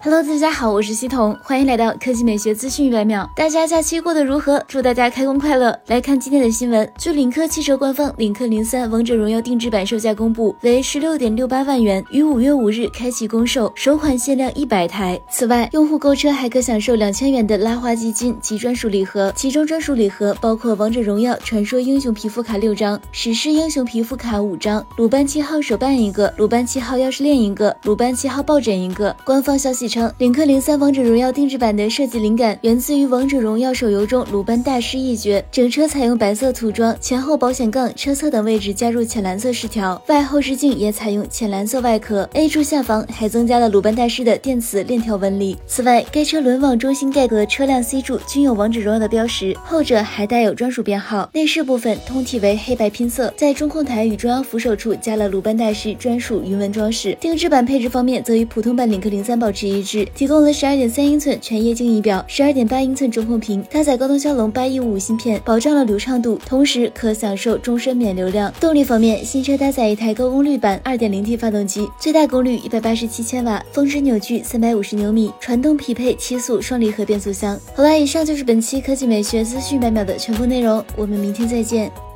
Hello，大家好，我是西彤，欢迎来到科技美学资讯一百秒。大家假期过得如何？祝大家开工快乐！来看今天的新闻。据领克汽车官方，领克零三王者荣耀定制版售价公布为十六点六八万元，于五月五日开启公售，首款限量一百台。此外，用户购车还可享受两千元的拉花基金及专属礼盒，其中专属礼盒包括王者荣耀传说英雄皮肤卡六张，史诗英雄皮肤卡五张，鲁班七号手办一个，鲁班七号钥匙链一个，鲁班七号抱枕一个。官方消息。称领克零三王者荣耀定制版的设计灵感源自于王者荣耀手游中鲁班大师一角，整车采用白色涂装，前后保险杠、车侧等位置加入浅蓝色饰条，外后视镜也采用浅蓝色外壳，A 柱下方还增加了鲁班大师的电磁链条纹理。此外，该车轮网中心盖和车辆 C 柱均有王者荣耀的标识，后者还带有专属编号。内饰部分通体为黑白拼色，在中控台与中央扶手处加了鲁班大师专属云纹装饰。定制版配置方面则与普通版领克零三保持一。一致，提供了十二点三英寸全液晶仪表，十二点八英寸中控屏，搭载高通骁龙八一五五芯片，保障了流畅度，同时可享受终身免流量。动力方面，新车搭载一台高功率版二点零 T 发动机，最大功率一百八十七千瓦，峰值扭矩三百五十牛米，传动匹配七速双离合变速箱。好了，以上就是本期科技美学资讯百秒的全部内容，我们明天再见。